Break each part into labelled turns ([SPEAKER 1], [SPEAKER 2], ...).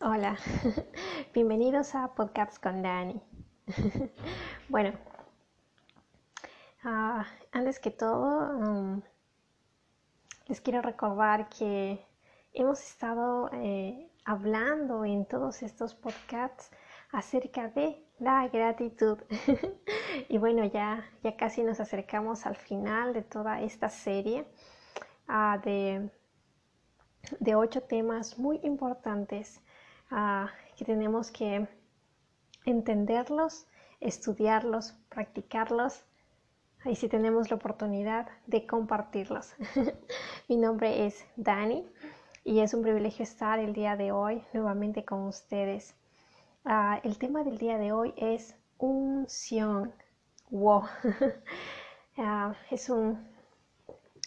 [SPEAKER 1] Hola, bienvenidos a Podcasts con Dani. bueno, ah, antes que todo, um, les quiero recordar que hemos estado eh, hablando en todos estos podcasts acerca de la gratitud. y bueno, ya, ya casi nos acercamos al final de toda esta serie ah, de, de ocho temas muy importantes ah, que tenemos que entenderlos, estudiarlos, practicarlos y si tenemos la oportunidad de compartirlos. Mi nombre es Dani y es un privilegio estar el día de hoy nuevamente con ustedes. Ah, el tema del día de hoy es unción. Wow. Ah, es, un,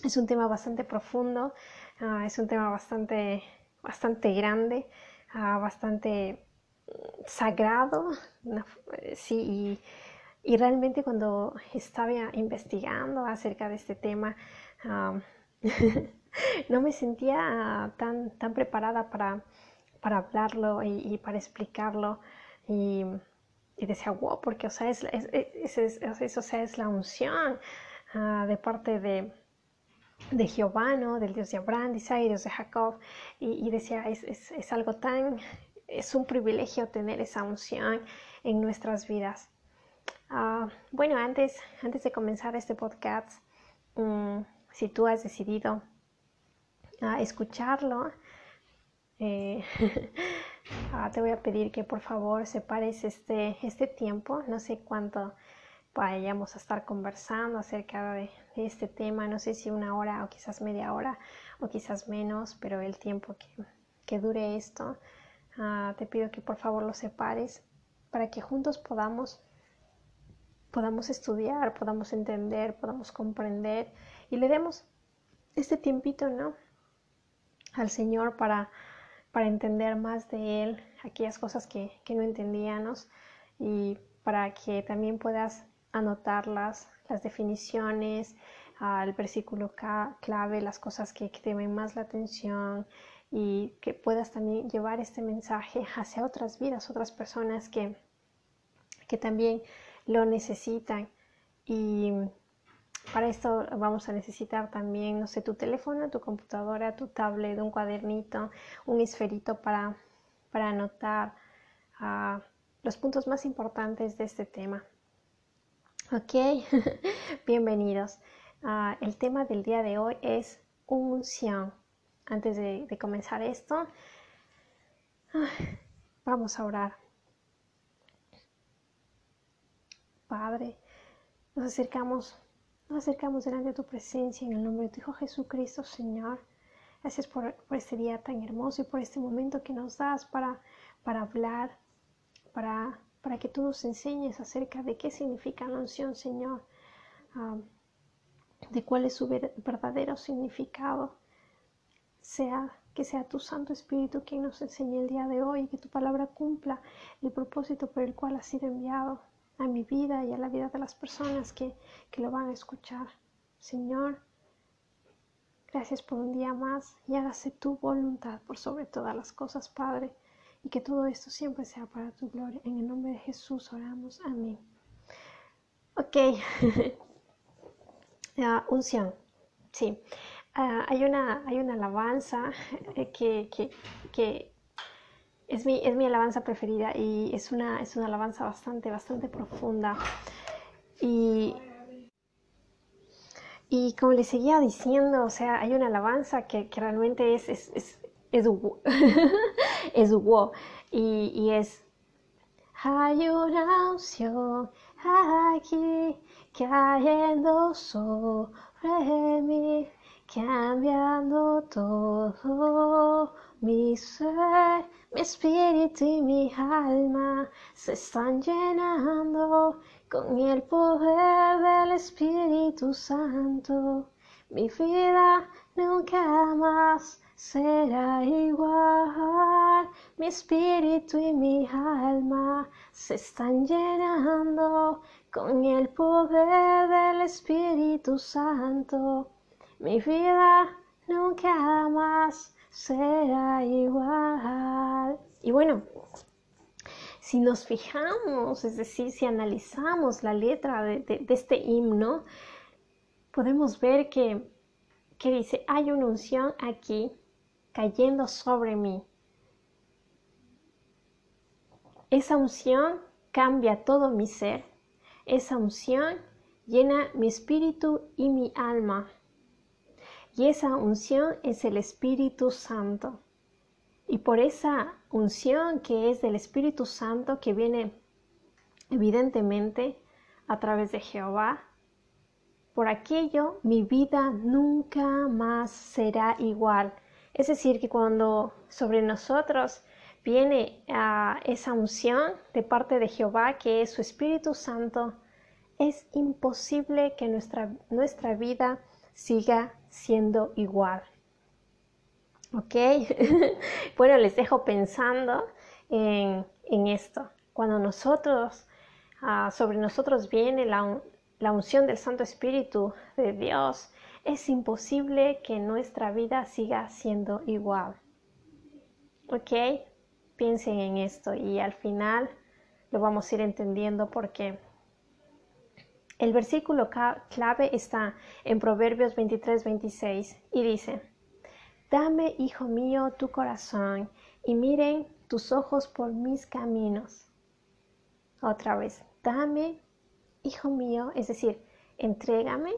[SPEAKER 1] es un tema bastante profundo, ah, es un tema bastante, bastante grande, bastante sagrado. Sí, y, realmente cuando estaba investigando acerca de este tema, no me sentía tan, tan preparada para, para hablarlo y, para explicarlo. Y, decía, wow, porque, o sea, es, es, o sea, es la unción ah, de parte de, de Jehová, ¿no? Del Dios de Abraham, de Dios de Jacob. Y, decía, es, algo tan, es un privilegio tener esa unción en nuestras vidas. Ah, bueno, antes, antes de comenzar este podcast, mm, si tú has decidido a escucharlo, eh, ah, te voy a pedir que por favor separes este, este tiempo, no sé cuánto vayamos a estar conversando acerca de, este tema, no sé si una hora o quizás media hora o quizás menos, pero el tiempo que, dure esto, ah, te pido que por favor lo separes para que juntos podamos podamos estudiar, podamos entender, podamos comprender y le demos este tiempito, ¿no? al Señor para, para entender más de Él, aquellas cosas que, no entendíamos y para que también puedas anotarlas, las definiciones, el versículo clave, las cosas que, te ven más la atención y que puedas también llevar este mensaje hacia otras vidas, otras personas que, que también lo necesitan. Y para esto vamos a necesitar también, no sé, tu teléfono, tu computadora, tu tablet, un cuadernito, un esferito para, para anotar ah, los puntos más importantes de este tema. Ok, bienvenidos. Ah, el tema del día de hoy es unción. Antes de, comenzar esto, ah, vamos a orar. Padre, nos acercamos nos acercamos delante de tu presencia en el nombre de tu Hijo Jesucristo, Señor. Gracias por, este día tan hermoso y por este momento que nos das para, para hablar, para, para que tú nos enseñes acerca de qué significa la unción, Señor, de cuál es su verdadero significado. Sea que sea tu Santo Espíritu quien nos enseñe el día de hoy y que tu palabra cumpla el propósito por el cual ha sido enviado a mi vida y a la vida de las personas que, que lo van a escuchar. Señor, gracias por un día más y hágase tu voluntad por sobre todas las cosas, Padre, y que todo esto siempre sea para tu gloria. En el nombre de Jesús oramos. Amén. Ok. unción. Sí. Ah, hay, una, hay una alabanza eh, que, que, que es mi, es mi alabanza preferida y es una, es una alabanza bastante, bastante profunda. Y, y como les seguía diciendo, o sea, hay una alabanza que, que realmente es, es, es, es, es y, y es hay una opción aquí cayendo sobre mí, cambiando todo mi ser mi espíritu y mi alma se están llenando con el poder del Espíritu Santo. Mi vida nunca más será igual. Mi espíritu y mi alma se están llenando con el poder del Espíritu Santo. Mi vida nunca más será igual. Y bueno, si nos fijamos, es decir, si analizamos la letra de, este himno, podemos ver que, que dice, hay una unción aquí cayendo sobre mí. Esa unción cambia todo mi ser. Esa unción llena mi espíritu y mi alma. Y esa unción es el Espíritu Santo. Y por esa unción que es del Espíritu Santo, que viene evidentemente a través de Jehová, por aquello mi vida nunca más será igual. Es decir, que cuando sobre nosotros viene a esa unción de parte de Jehová, que es su Espíritu Santo, es imposible que nuestra, nuestra vida siga siendo igual. ¿Ok? bueno, les dejo pensando en, esto. Cuando nosotros, ah, sobre nosotros viene la, la unción del Santo Espíritu de Dios, es imposible que nuestra vida siga siendo igual. ¿Ok? Piensen en esto y al final lo vamos a ir entendiendo porque el versículo clave está en Proverbios 23, 26 y dice, Dame, hijo mío, tu corazón y miren tus ojos por mis caminos. Otra vez, dame, hijo mío, es decir, entrégame,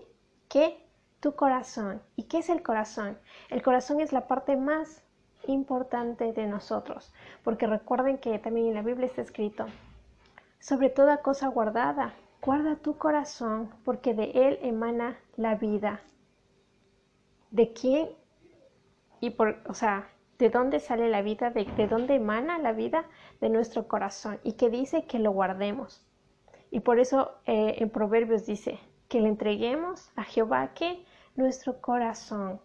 [SPEAKER 1] ¿qué? Tu corazón. ¿Y qué es el corazón? El corazón es la parte más importante de nosotros, porque recuerden que también en la Biblia está escrito, sobre toda cosa guardada, guarda tu corazón, porque de él emana la vida. ¿De quién y por, o sea, ¿de dónde sale la vida? ¿De, dónde emana la vida? De nuestro corazón. Y que dice que lo guardemos. Y por eso eh, en Proverbios dice que le entreguemos a Jehová que nuestro corazón.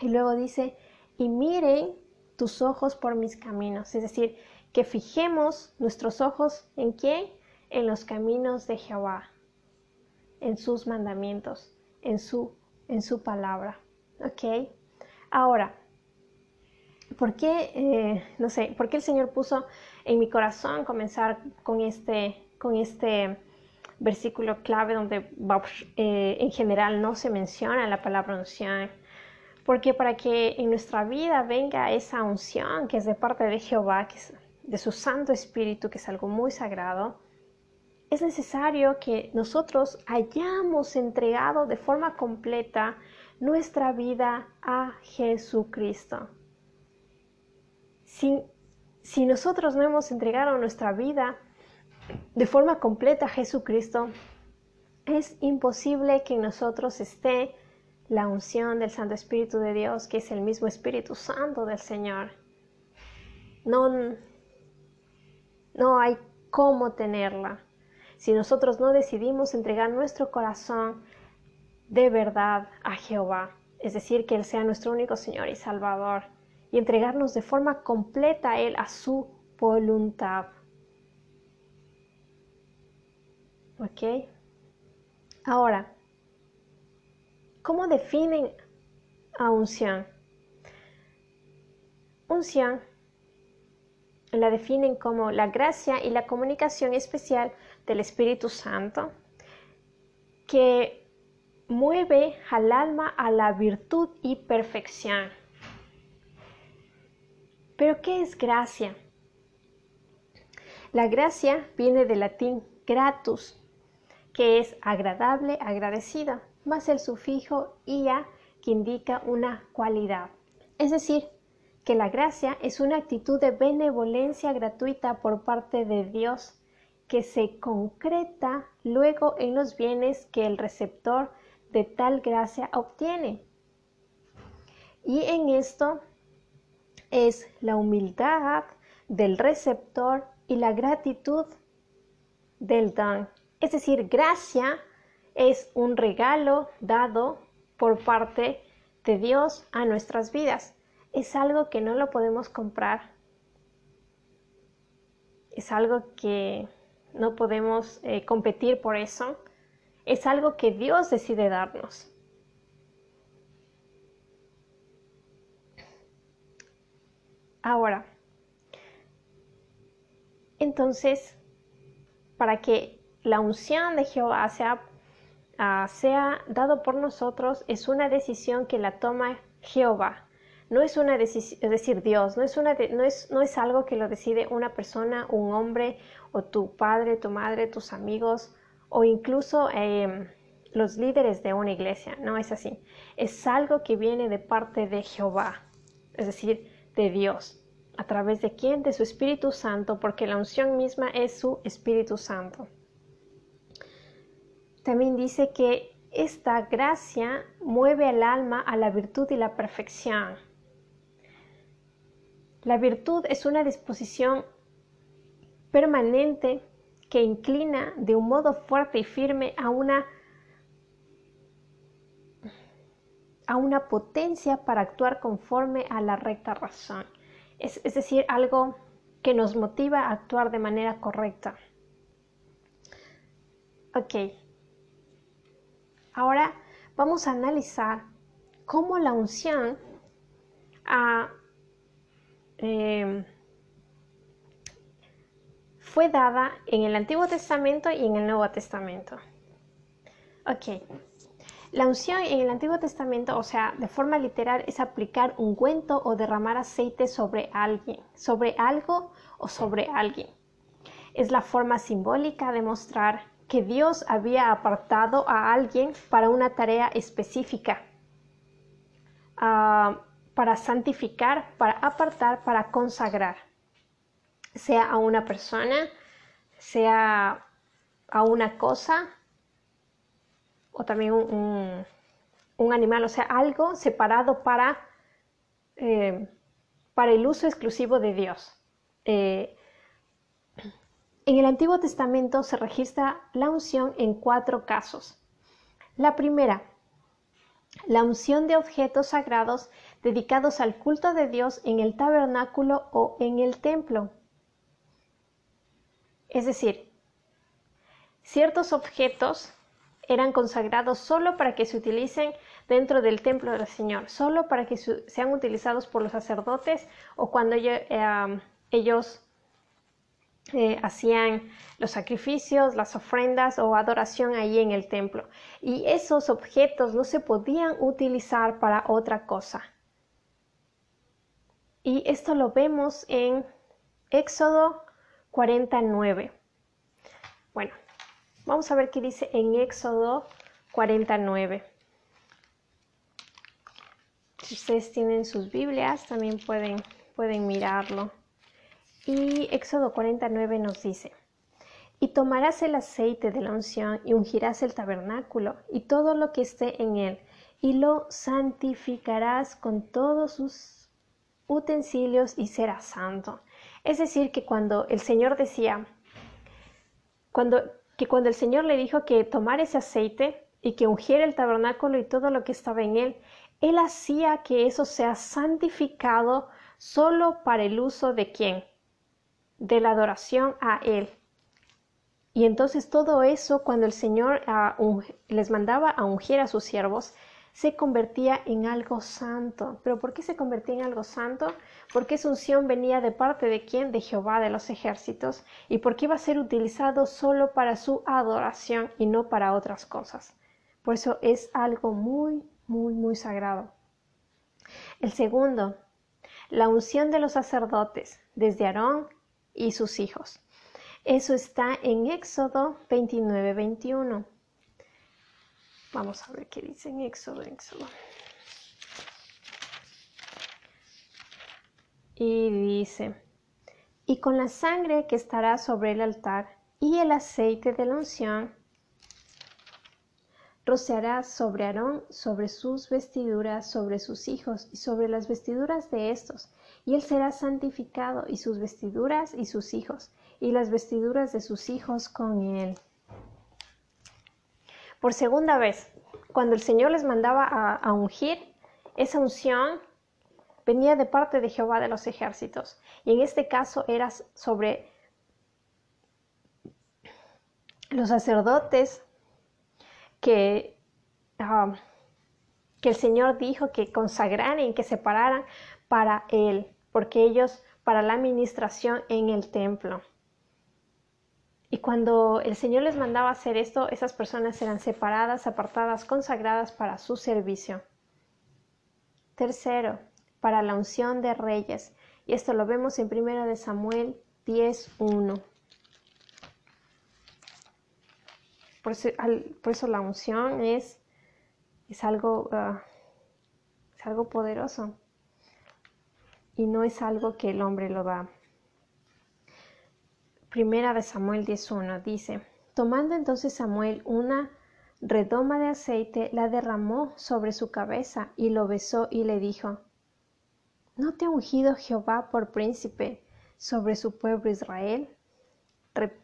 [SPEAKER 1] Y luego dice, y miren tus ojos por mis caminos. Es decir, que fijemos nuestros ojos en quién? En los caminos de Jehová, en sus mandamientos, en su, en su palabra. ¿Ok? Ahora, ¿por qué, eh, no sé, por qué el Señor puso en mi corazón comenzar con este, con este versículo clave donde eh, en general no se menciona la palabra unción? Porque para que en nuestra vida venga esa unción que es de parte de Jehová, que es de su Santo Espíritu, que es algo muy sagrado, es necesario que nosotros hayamos entregado de forma completa nuestra vida a Jesucristo. Si, si nosotros no hemos entregado nuestra vida de forma completa Jesucristo, es imposible que en nosotros esté la unción del Santo Espíritu de Dios, que es el mismo Espíritu Santo del Señor. No, no hay cómo tenerla. Si nosotros no decidimos entregar nuestro corazón de verdad a Jehová, es decir, que Él sea nuestro único Señor y Salvador, y entregarnos de forma completa a Él, a su voluntad. ¿Ok? Ahora, ¿cómo definen a unción? Unción la definen como la gracia y la comunicación especial del Espíritu Santo que mueve al alma a la virtud y perfección. Pero ¿qué es gracia? La gracia viene del latín gratus, que es agradable, agradecida, más el sufijo ia que indica una cualidad. Es decir, que la gracia es una actitud de benevolencia gratuita por parte de Dios que se concreta luego en los bienes que el receptor de tal gracia obtiene. Y en esto es la humildad del receptor y la gratitud del don. Es decir, gracia es un regalo dado por parte de Dios a nuestras vidas. Es algo que no lo podemos comprar. Es algo que no podemos eh, competir por eso es algo que Dios decide darnos. Ahora, entonces, para que la unción de Jehová sea, uh, sea dado por nosotros, es una decisión que la toma Jehová. No es una decisión, es decir, Dios, no es, una no, es, no es algo que lo decide una persona, un hombre, o tu padre, tu madre, tus amigos, o incluso eh, los líderes de una iglesia. No es así. Es algo que viene de parte de Jehová, es decir, de Dios. ¿A través de quién? De su Espíritu Santo, porque la unción misma es su Espíritu Santo. También dice que esta gracia mueve al alma a la virtud y la perfección. La virtud es una disposición permanente que inclina de un modo fuerte y firme a una a una potencia para actuar conforme a la recta razón. Es, decir, algo que nos motiva a actuar de manera correcta. Ok. Ahora vamos a analizar cómo la unción em, fue dada en el Antiguo Testamento y en el Nuevo Testamento. Ok. La unción en el Antiguo Testamento, o sea, de forma literal, es aplicar ungüento o derramar aceite sobre alguien, sobre algo o sobre alguien. Es la forma simbólica de mostrar que Dios había apartado a alguien para una tarea específica, ah, para santificar, para apartar, para consagrar, sea a una persona, sea a una cosa, o también un, animal, o sea, algo separado para, eh, para el uso exclusivo de Dios. Eh, en el Antiguo Testamento se registra la unción en cuatro casos. La primera, la unción de objetos sagrados dedicados al culto de Dios en el tabernáculo o en el templo. Es decir, ciertos objetos eran consagrados solo para que se utilicen dentro del templo del Señor, solo para que sean utilizados por los sacerdotes o cuando eh, ellos eh, hacían los sacrificios, las ofrendas o adoración ahí en el templo. Y esos objetos no se podían utilizar para otra cosa. Y esto lo vemos en Éxodo 49. Bueno, Vamos a ver qué dice en Éxodo 49. Si ustedes tienen sus Biblias, también pueden, pueden mirarlo. Y Éxodo 49 nos dice, y tomarás el aceite de la unción y ungirás el tabernáculo y todo lo que esté en él, y lo santificarás con todos sus utensilios y será santo. Es decir, que cuando el Señor decía, cuando que cuando el Señor le dijo que tomara ese aceite y que ungiera el tabernáculo y todo lo que estaba en él, Él hacía que eso sea santificado solo para el uso de quién? De la adoración a Él. Y entonces todo eso, cuando el Señor ah, les mandaba a ungir a sus siervos, se convertía en algo santo. ¿Pero por qué se convertía en algo santo? Porque esa unción venía de parte de quién? De Jehová de los ejércitos. Y porque iba a ser utilizado solo para su adoración y no para otras cosas. Por eso es algo muy, muy, muy sagrado. El segundo, la unción de los sacerdotes, desde Aarón y sus hijos. Eso está en Éxodo 29, 21. Vamos a ver qué dice en Éxodo, Éxodo. Y dice, y con la sangre que estará sobre el altar y el aceite de la unción, rociará sobre Aarón, sobre sus vestiduras, sobre sus hijos y sobre las vestiduras de estos, y él será santificado, y sus vestiduras y sus hijos, y las vestiduras de sus hijos con él por segunda vez, cuando el Señor les mandaba a, ungir, esa unción venía de parte de Jehová de los ejércitos. Y en este caso era sobre los sacerdotes que, que el Señor dijo que consagraran que separaran para el, porque ellos para la administración en el templo. Y cuando el Señor les mandaba hacer esto, esas personas eran separadas, apartadas, consagradas para su servicio. Tercero, para la unción de reyes. Y esto lo vemos en 1 de Samuel 10.1. Por por eso la unción es, es, algo, ah, es algo poderoso y no es algo que el hombre lo da. Primera de Samuel 10.1 dice, tomando entonces Samuel una redoma de aceite, la derramó sobre su cabeza y lo besó y le dijo, ¿no te ha ungido Jehová por príncipe sobre su pueblo Israel?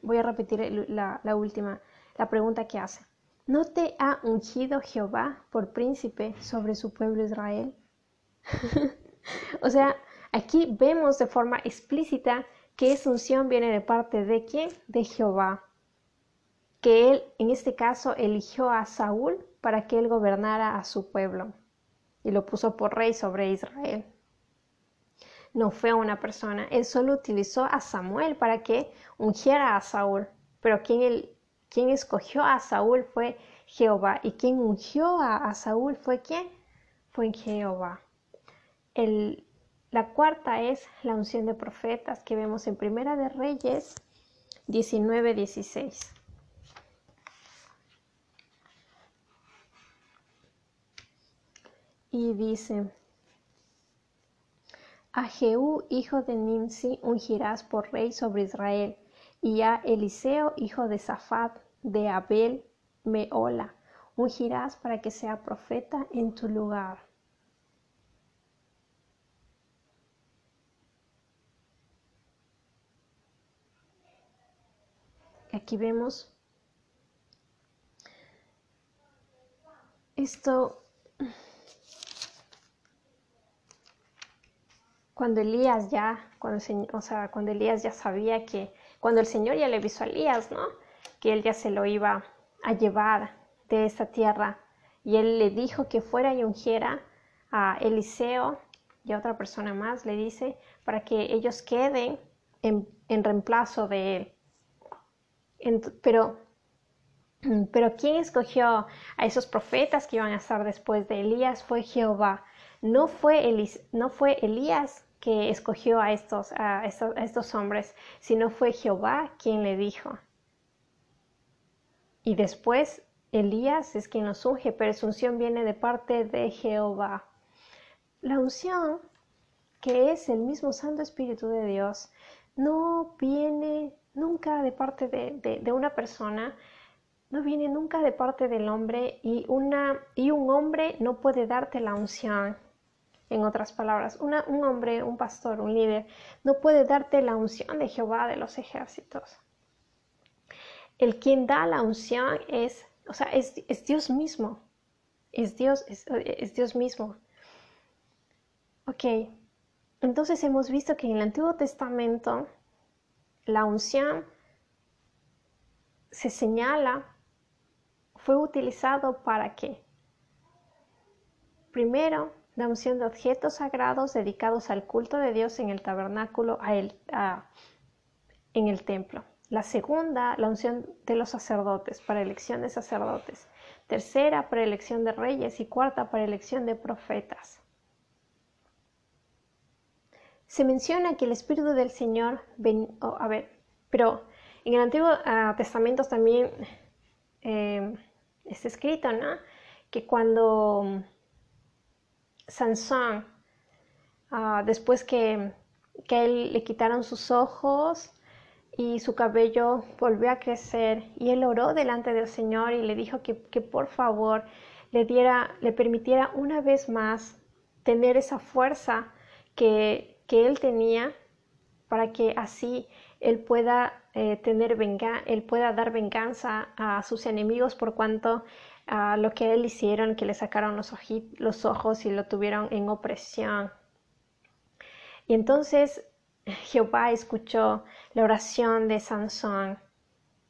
[SPEAKER 1] voy a repetir la, la última la pregunta que hace. ¿No te ha ungido Jehová por príncipe sobre su pueblo Israel? o sea, aquí vemos de forma explícita que esa unción viene de parte de quién? De Jehová. Que él, en este caso, eligió a Saúl para que él gobernara a su pueblo y lo puso por rey sobre Israel. No fue una persona, él solo utilizó a Samuel para que ungiera a Saúl, pero quien él escogió a Saúl fue Jehová. ¿Y quien ungió a, Saúl fue quién? Fue Jehová. La cuarta es la unción de profetas que vemos en Primera de Reyes 19, 16. Y dice, a Jehú, hijo de Nimsi, ungirás por rey sobre Israel y a Eliseo, hijo de Safat, de Abel, Meola, ungirás para que sea profeta en tu lugar. Aquí vemos esto cuando Elías ya, cuando, o sea, cuando Elías ya sabía que cuando el Señor ya le avisó a Elías, ¿no? Que él ya se lo iba a llevar de esa tierra. Y él le dijo que fuera y ungiera a Eliseo y a otra persona más, le dice, para que ellos queden en, reemplazo de él. Pero, pero ¿quién escogió a esos profetas que iban a estar después de Elías? Fue Jehová. No fue, no fue Elías que escogió a estos, a estos, hombres, sino fue Jehová quien le dijo. Y después Elías es quien nos unge, pero su unción viene de parte de Jehová. La unción, que es el mismo Santo Espíritu de Dios, no viene nunca de parte de, de, una persona, no viene nunca de parte del hombre y, una, y un hombre no puede darte la unción en otras palabras, un hombre, un pastor, un líder, no puede darte la unción de Jehová de los ejércitos. El quien da la unción es, o sea, es, Dios mismo. Es Dios, es, es Dios mismo. Ok, entonces hemos visto que en el Antiguo Testamento la unción se señala, fue utilizado para qué? Primero, la unción de objetos sagrados dedicados al culto de Dios en el tabernáculo, en el templo. La segunda, la unción de los sacerdotes, para elección de sacerdotes. Tercera, para elección de reyes. Y cuarta, para elección de profetas. Se menciona que el Espíritu del Señor, a ver, pero en el Antiguo ah, Testamento también eh, está escrito, ¿no? Que cuando Sansón, ah, después que, que él le quitaron sus ojos y su cabello volvió a crecer y él oró delante del Señor y le dijo que, que por favor le diera, le permitiera una vez más tener esa fuerza que, que él tenía para que así él pueda eh, tener venga él pueda dar venganza a sus enemigos por cuanto a lo que él hicieron, que le sacaron los, los ojos y lo tuvieron en opresión. Y entonces Jehová escuchó la oración de Sansón,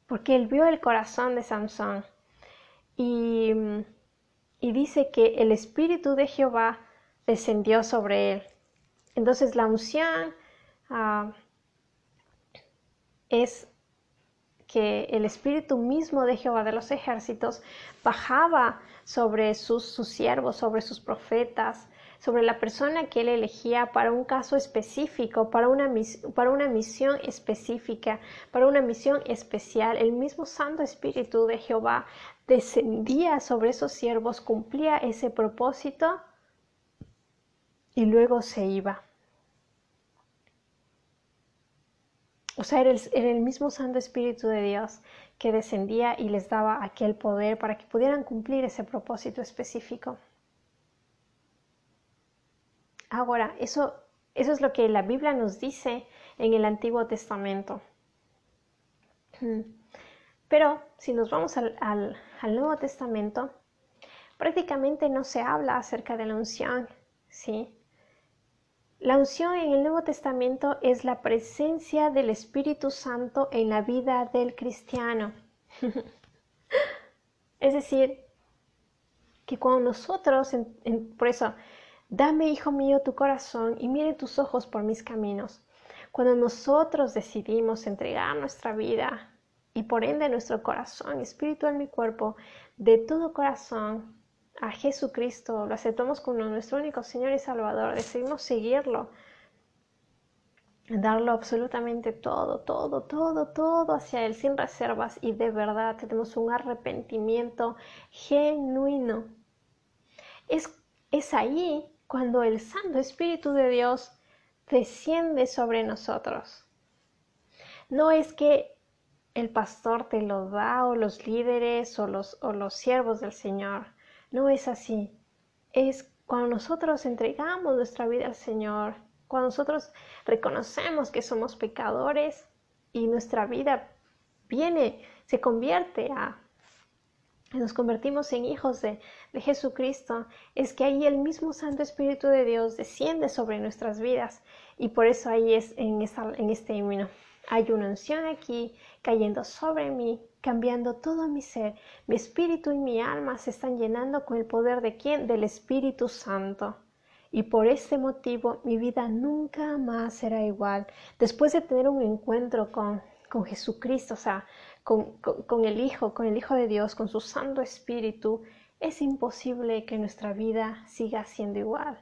[SPEAKER 1] porque él vio el corazón de Sansón. Y, y dice que el espíritu de Jehová descendió sobre él. Entonces la unción ah, es que el espíritu mismo de Jehová de los ejércitos bajaba sobre sus, siervos, sobre sus profetas, sobre la persona que él elegía para un caso específico, para una misión específica, para una misión especial. El mismo Santo Espíritu de Jehová descendía sobre esos siervos, cumplía ese propósito y luego se iba. O sea, era el, mismo Santo Espíritu de Dios que descendía y les daba aquel poder para que pudieran cumplir ese propósito específico. Ahora, eso, eso es lo que la Biblia nos dice en el Antiguo Testamento. Hmm. Pero si nos vamos al, al, Nuevo Testamento, prácticamente no se habla acerca de la unción, ¿sí? La unción en el Nuevo Testamento es la presencia del Espíritu Santo en la vida del cristiano. es decir, que cuando nosotros, por eso, Dame, hijo mío, tu corazón y mire tus ojos por mis caminos. Cuando nosotros decidimos entregar nuestra vida y por ende nuestro corazón, espíritu en mi cuerpo, de todo corazón a Jesucristo, lo aceptamos como nuestro único Señor y Salvador, decidimos seguirlo, darlo absolutamente todo, todo, todo, todo hacia Él sin reservas y de verdad tenemos un arrepentimiento genuino. Es, es ahí cuando el Santo Espíritu de Dios desciende sobre nosotros. No es que el pastor te lo da o los líderes o los, o los siervos del Señor. No es así. Es cuando nosotros entregamos nuestra vida al Señor, cuando nosotros reconocemos que somos pecadores y nuestra vida viene, se convierte a nos convertimos en hijos de, Jesucristo, es que ahí el mismo Santo Espíritu de Dios desciende sobre nuestras vidas. Y por eso ahí es en, en este himno. Hay una unción aquí cayendo sobre mí, cambiando todo mi ser. Mi espíritu y mi alma se están llenando con el poder de quién? Del Espíritu Santo. Y por este motivo mi vida nunca más será igual. Después de tener un encuentro con, con Jesucristo, o sea, con, el Hijo, con el Hijo de Dios, con su Santo Espíritu, es imposible que nuestra vida siga siendo igual.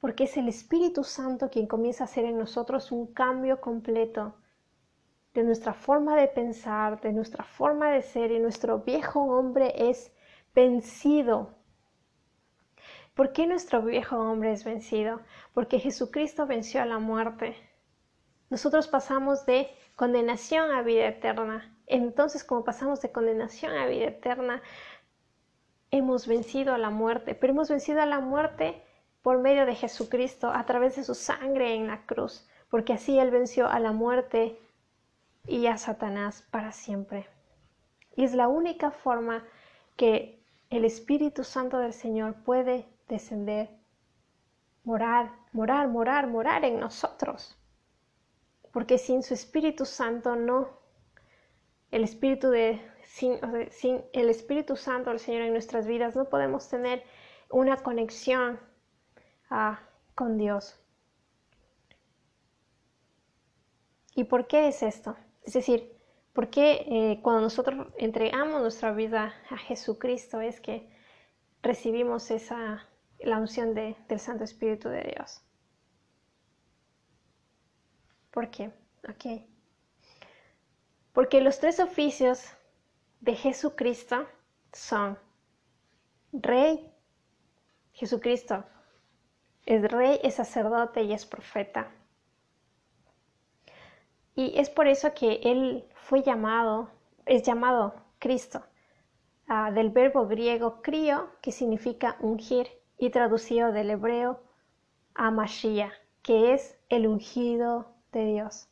[SPEAKER 1] Porque es el Espíritu Santo quien comienza a hacer en nosotros un cambio completo de nuestra forma de pensar, de nuestra forma de ser y nuestro viejo hombre es vencido. ¿Por qué nuestro viejo hombre es vencido? Porque Jesucristo venció a la muerte. Nosotros pasamos de condenación a vida eterna. Entonces, como pasamos de condenación a vida eterna, hemos vencido a la muerte, pero hemos vencido a la muerte por medio de Jesucristo, a través de su sangre en la cruz, porque así Él venció a la muerte y a Satanás para siempre. Y es la única forma que el Espíritu Santo del Señor puede descender, morar, morar, morar, morar en nosotros. Porque sin su Espíritu Santo no el Espíritu de, sin, el Espíritu Santo del Señor en nuestras vidas no podemos tener una conexión ah, con Dios. ¿Y por qué es esto? Es decir, ¿por qué eh, cuando nosotros entregamos nuestra vida a Jesucristo es que recibimos esa, la unción del Santo Espíritu de Dios? ¿Por qué? Okay. Porque los tres oficios de Jesucristo son Rey, Jesucristo es Rey, es sacerdote y es profeta. Y es por eso que Él fue llamado, es llamado Cristo, ah, del verbo griego crio, que significa ungir, y traducido del hebreo a Mashiach, que es el ungido de Dios.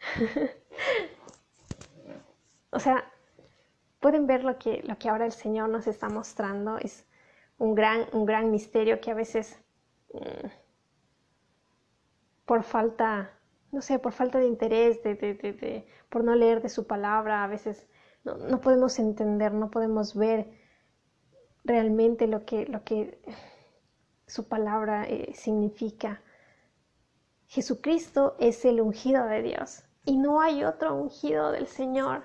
[SPEAKER 1] o sea, pueden ver lo que, lo que ahora el Señor nos está mostrando. Es un gran, un gran misterio que a veces, mm, por falta, no sé, por falta de interés, de, por no leer de su palabra, a veces no, no, podemos entender, no podemos ver realmente lo que, lo que, su palabra eh, significa. Jesucristo es el ungido de Dios y no hay otro ungido del Señor.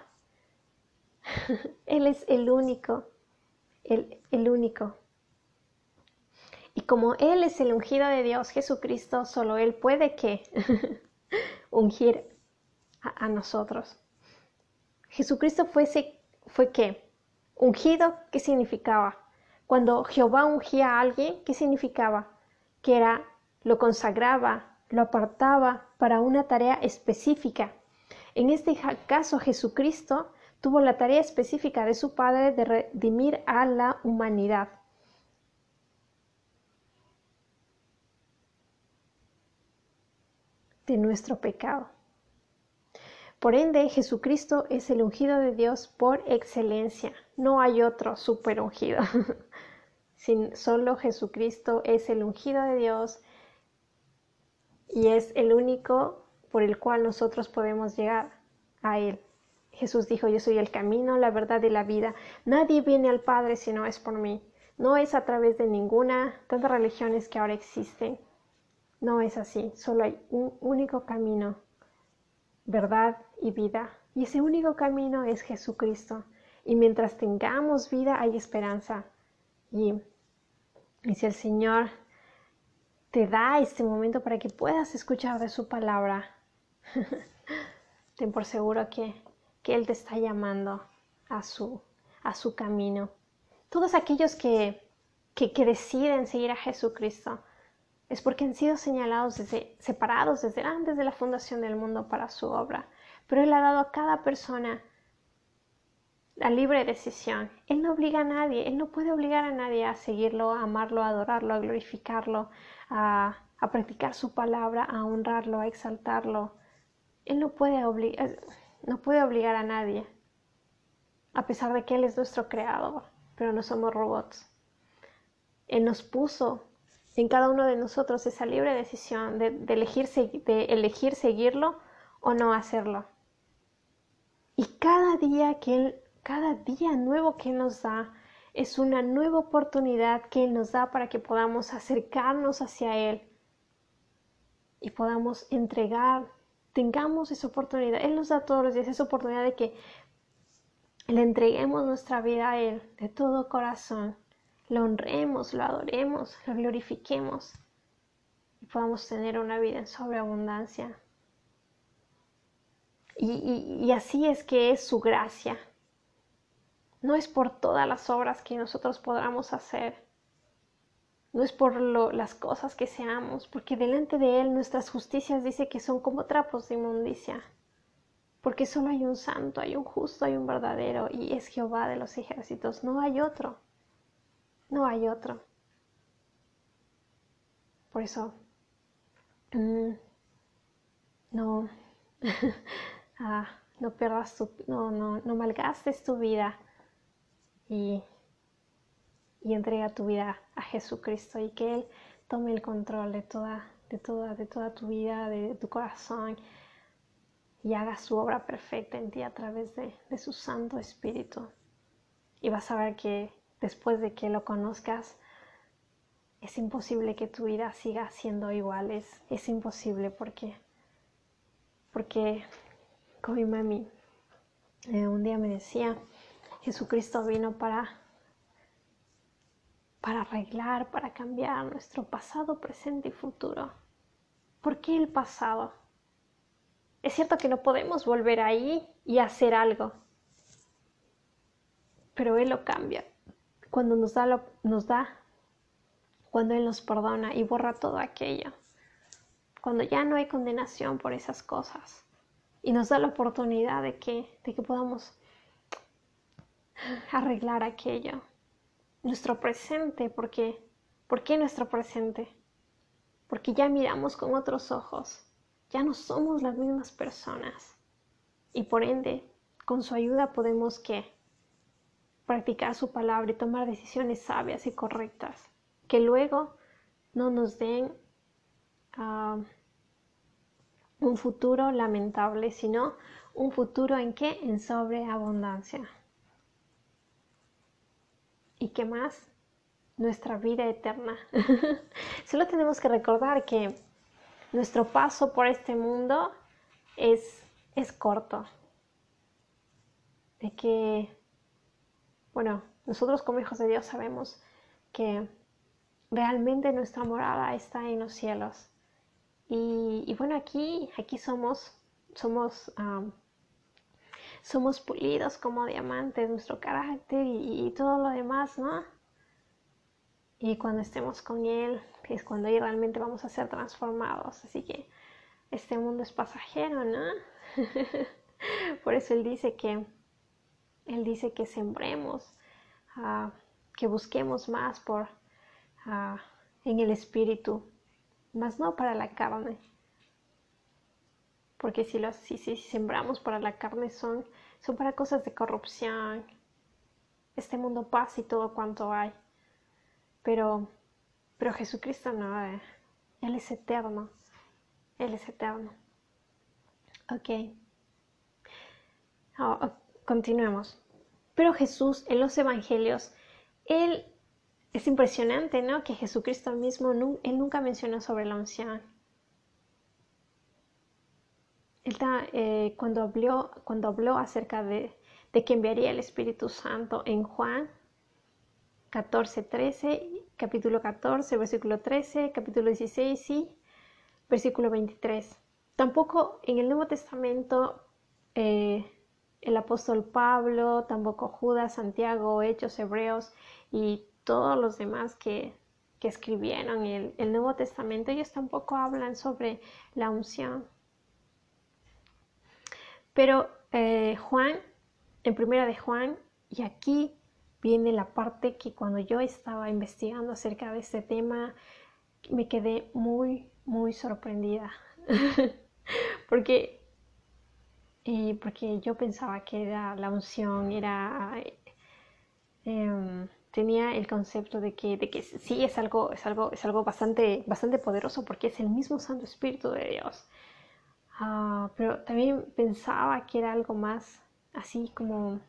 [SPEAKER 1] Él es el único, el, el único. Y como Él es el ungido de Dios, Jesucristo, solo Él puede que ungir a, nosotros. Jesucristo fuese, fue qué? Ungido, ¿qué significaba? Cuando Jehová ungía a alguien, ¿qué significaba? Que era, lo consagraba, lo apartaba para una tarea específica. En este caso, Jesucristo tuvo la tarea específica de su Padre de redimir a la humanidad. De nuestro pecado. Por ende, Jesucristo es el ungido de Dios por excelencia. No hay otro super ungido. Sin, solo Jesucristo es el ungido de Dios y es el único por el cual nosotros podemos llegar a Él. Jesús dijo, yo soy el camino, la verdad y la vida. Nadie viene al Padre si no es por mí. No es a través de ninguna, tantas religiones que ahora existen. No es así, solo hay un único camino, verdad y vida. Y ese único camino es Jesucristo. Y mientras tengamos vida hay esperanza. Y, si el Señor te da este momento para que puedas escuchar de su palabra, ten por seguro que, que Él te está llamando a su, a su camino. Todos aquellos que, que, que deciden seguir a Jesucristo, es porque han sido señalados separados desde antes de la fundación del mundo para su obra. Pero Él ha dado a cada persona la libre decisión. Él no obliga a nadie, Él no puede obligar a nadie a seguirlo, a amarlo, a adorarlo, a glorificarlo, a, practicar su palabra, a honrarlo, a exaltarlo. Él no puede, obligar, no puede obligar a nadie, a pesar de que Él es nuestro creador, pero no somos robots. Él nos puso en cada uno de nosotros esa libre decisión de, elegir, de elegir seguirlo o no hacerlo. Y cada día que Él, cada día nuevo que nos da, es una nueva oportunidad que Él nos da para que podamos acercarnos hacia Él y podamos entregar, tengamos esa oportunidad. Él nos da todos los días esa oportunidad de que le entreguemos nuestra vida a Él de todo corazón lo honremos, lo adoremos, lo glorifiquemos y podamos tener una vida en sobreabundancia. Y, y, así es que es su gracia. No es por todas las obras que nosotros podamos hacer. No es por las cosas que seamos, porque delante de Él nuestras justicias dice que son como trapos de inmundicia. Porque solo hay un santo, hay un justo, hay un verdadero, y es Jehová de los ejércitos, no hay otro. No hay otro. Por eso, mm, no, ah, no pierdas tu, no, no, no malgastes tu vida y, y entrega tu vida a Jesucristo y que Él tome el control de toda, de de toda tu vida, de, tu corazón y haga su obra perfecta en ti a través de, de su Santo Espíritu. Y vas a ver que después de que lo conozcas, es imposible que tu vida siga siendo igual, es, imposible porque, porque con mi mami eh, un día me decía, Jesucristo vino para, para arreglar, para cambiar nuestro pasado, presente y futuro. ¿Por qué el pasado? Es cierto que no podemos volver ahí y hacer algo, pero Él lo cambia cuando nos da, nos da, cuando Él nos perdona y borra todo aquello, cuando ya no hay condenación por esas cosas. Y nos da la oportunidad de que, de que podamos arreglar aquello, nuestro presente, porque, ¿por qué nuestro presente? Porque ya miramos con otros ojos, ya no somos las mismas personas. Y por ende, con su ayuda podemos que practicar su palabra y tomar decisiones sabias y correctas, que luego no nos den ah, un futuro lamentable, sino un futuro en que en sobreabundancia. ¿Y qué más? nuestra vida eterna. Solo tenemos que recordar que nuestro paso por este mundo es, es corto. De que, bueno, nosotros como hijos de Dios sabemos que realmente nuestra morada está en los cielos. Y, bueno, aquí, aquí somos, somos, somos pulidos como diamantes, nuestro carácter y, todo lo demás, ¿no? Y cuando estemos con Él, es cuando ahí realmente vamos a ser transformados. Así que este mundo es pasajero, ¿no? Por eso Él dice que, Él dice que sembremos, ah, que busquemos más por, ah, en el Espíritu, más no para la carne. Porque si, los, si, sembramos para la carne son, son para cosas de corrupción. Este mundo pasa y todo cuanto hay. Pero, pero Jesucristo no, eh. Él es eterno. Él es eterno. Ok. Oh, oh, continuemos. Pero Jesús en los evangelios, Él es impresionante, ¿no? Que Jesucristo mismo, él nunca mencionó sobre la unción. Él eh, cuando, habló, cuando habló acerca de, que enviaría el Espíritu Santo en Juan 14, 13, capítulo 14, versículo 13, capítulo 16 y versículo 23. Tampoco en el Nuevo Testamento eh, el apóstol Pablo, tampoco Judas, Santiago, Hechos, Hebreos y todos los demás que, escribieron el, el, Nuevo Testamento, ellos tampoco hablan sobre la unción. Pero eh, Juan, en primera de Juan, y aquí viene la parte que cuando yo estaba investigando acerca de este tema, me quedé muy, muy sorprendida. porque, porque yo pensaba que la unción, era... Em, tenía el concepto de que, de que sí es algo, es algo, es algo bastante, bastante poderoso porque es el mismo Santo Espíritu de Dios. Ah, pero también pensaba que era algo más así como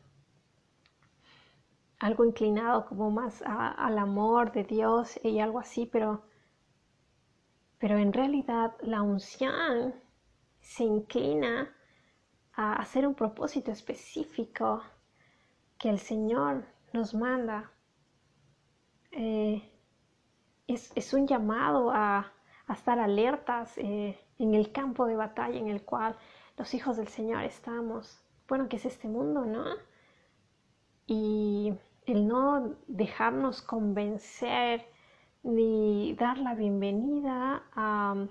[SPEAKER 1] algo inclinado como más al amor de Dios y algo así, pero, pero en realidad la unción se inclina a hacer un propósito específico que el Señor nos manda eh, es, un llamado a, estar alertas eh, en el campo de batalla en el cual los hijos del Señor estamos. Bueno, que es este mundo, ¿no? Y el no dejarnos convencer ni dar la bienvenida a,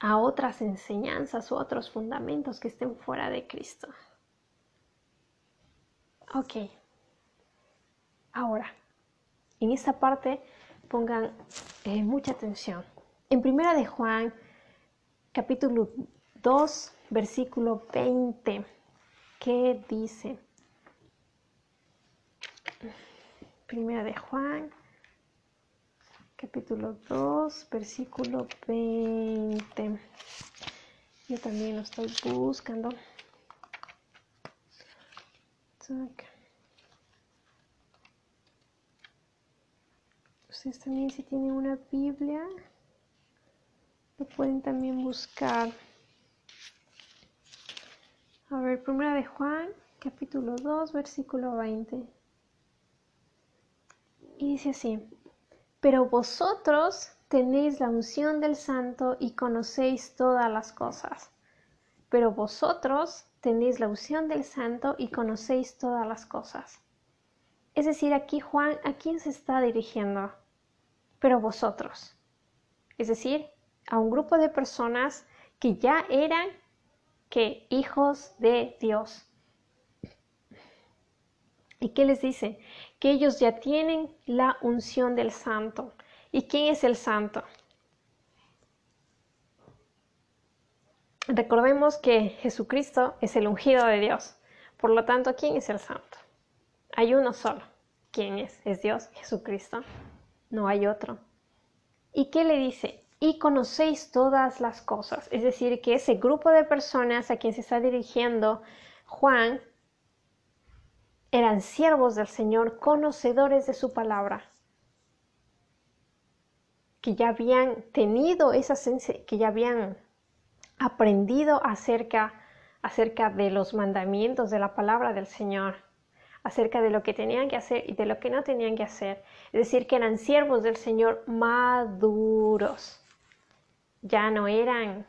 [SPEAKER 1] a otras enseñanzas u otros fundamentos que estén fuera de Cristo. Ok. Ahora, en esta parte pongan eh, mucha atención. En primera de Juan, capítulo 2, versículo 20, ¿qué dice? Primera de Juan, capítulo 2, versículo 20. Yo también lo estoy buscando. ustedes también si tienen una Biblia, lo pueden también buscar. A ver, primera de Juan, capítulo 2, versículo 20. Y dice así, pero vosotros tenéis la unción del santo y conocéis todas las cosas. Pero vosotros tenéis la unción del santo y conocéis todas las cosas. Es decir, aquí Juan, ¿a quién se está dirigiendo? pero vosotros. Es decir, a un grupo de personas que ya eran que hijos de Dios. ¿Y qué les dice? Que ellos ya tienen la unción del santo. ¿Y quién es el santo? Recordemos que Jesucristo es el ungido de Dios. Por lo tanto, ¿quién es el santo? Hay uno solo. ¿Quién es? Es Dios, Jesucristo no hay otro. ¿Y qué le dice? Y conocéis todas las cosas. Es decir, que ese grupo de personas a quien se está dirigiendo Juan eran siervos del Señor, conocedores de su palabra, que ya habían tenido esa que ya habían aprendido acerca, acerca de los mandamientos de la palabra del Señor, acerca de lo que tenían que hacer y de lo que no tenían que hacer. Es decir, que eran siervos del Señor maduros. Ya no eran,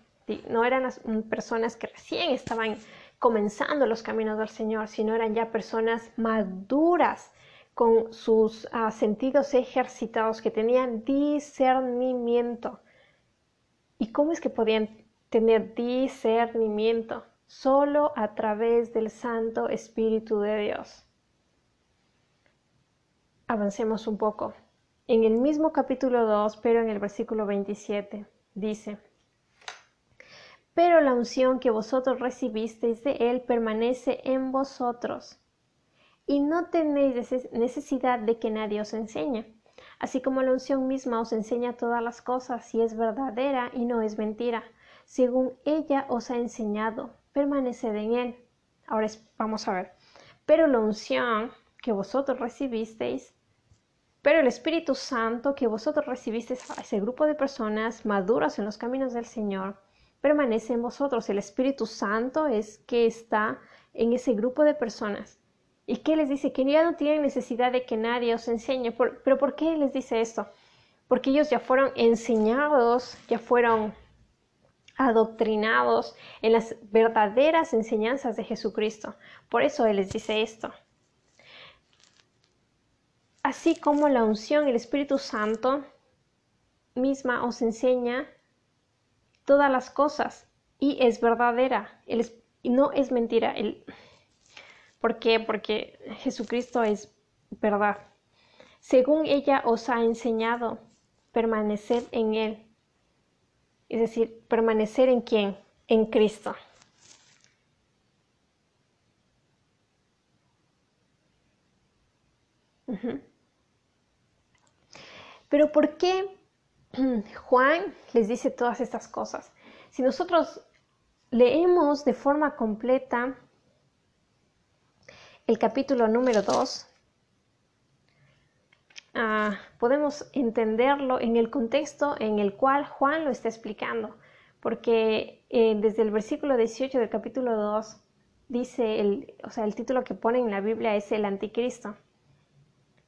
[SPEAKER 1] no eran personas que recién estaban comenzando los caminos del Señor, sino eran ya personas maduras con sus ah, sentidos ejercitados, que tenían discernimiento. ¿Y cómo es que podían tener discernimiento? Solo a través del Santo Espíritu de Dios. Avancemos un poco. En el mismo capítulo 2, pero en el versículo 27, dice, pero la unción que vosotros recibisteis de Él permanece en vosotros, y no tenéis necesidad de que nadie os enseñe, así como la unción misma os enseña todas las cosas y es verdadera y no es mentira, según ella os ha enseñado, permaneced en Él. Ahora vamos a ver, pero la unción que vosotros recibisteis pero el Espíritu Santo que vosotros recibisteis a ese grupo de personas maduras en los caminos del Señor, permanece en vosotros. El Espíritu Santo es que está en ese grupo de personas. ¿Y qué les dice? Que ya no tienen necesidad de que nadie os enseñe. ¿Pero por qué les dice esto? Porque ellos ya fueron enseñados, ya fueron adoctrinados en las verdaderas enseñanzas de Jesucristo. Por eso Él les dice esto. Así como la unción, el Espíritu Santo misma os enseña todas las cosas y es verdadera, y no es mentira. El, ¿Por qué? Porque Jesucristo es verdad. Según ella os ha enseñado, permanecer en Él. Es decir, permanecer en quién? En Cristo. Pero ¿por qué Juan les dice todas estas cosas. Si nosotros leemos de forma completa el capítulo número 2, ah, podemos entenderlo en el contexto en el cual Juan lo está explicando, porque eh, desde el versículo 18 del capítulo 2 dice, el, o sea, el título que pone en la Biblia es el anticristo.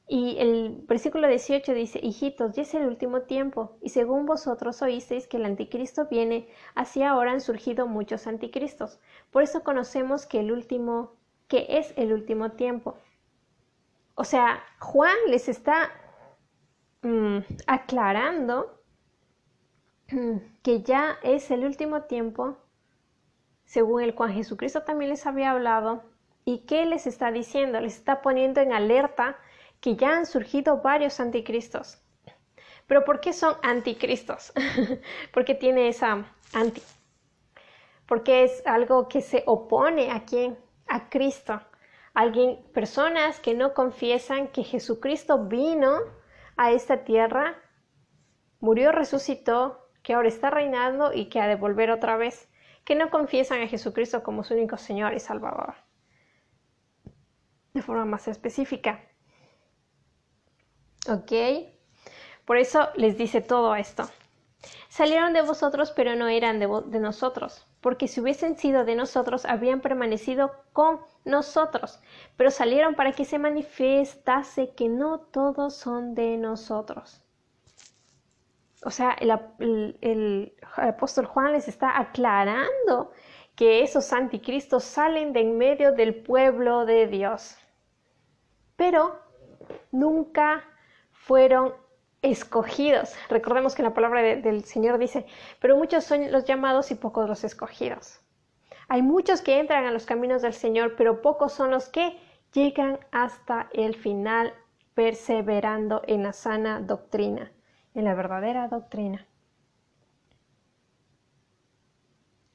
[SPEAKER 1] Y el versículo 18 dice, hijitos, ya es el último tiempo, y según vosotros oísteis que el anticristo viene, así ahora han surgido muchos anticristos. Por eso conocemos que el último, que es el último tiempo. O sea, Juan les está mm, aclarando mm, que ya es el último tiempo, según el cual Jesucristo también les había hablado, y qué les está diciendo, les está poniendo en alerta que ya han surgido varios anticristos. Pero ¿por qué son anticristos? porque tiene esa anti. Porque es algo que se opone a quién? A Cristo. Alguien, personas que no confiesan que Jesucristo vino a esta tierra, murió, resucitó, que ahora está reinando y que ha de volver otra vez, que no confiesan a Jesucristo como su único Señor y Salvador. De forma más específica. ¿Ok? Por eso les dice todo esto. Salieron de vosotros, pero no eran de, nosotros, porque si hubiesen sido de nosotros, habrían permanecido con nosotros, pero salieron para que se manifestase que no todos son de nosotros. O sea, el apóstol Juan les está aclarando que esos anticristos salen de en medio del pueblo de Dios, pero nunca fueron escogidos. Recordemos que la palabra del Señor dice, pero muchos son los llamados y pocos los escogidos. Hay muchos que entran a los caminos del Señor, pero pocos son los que llegan hasta el final perseverando en la sana doctrina, en la verdadera doctrina.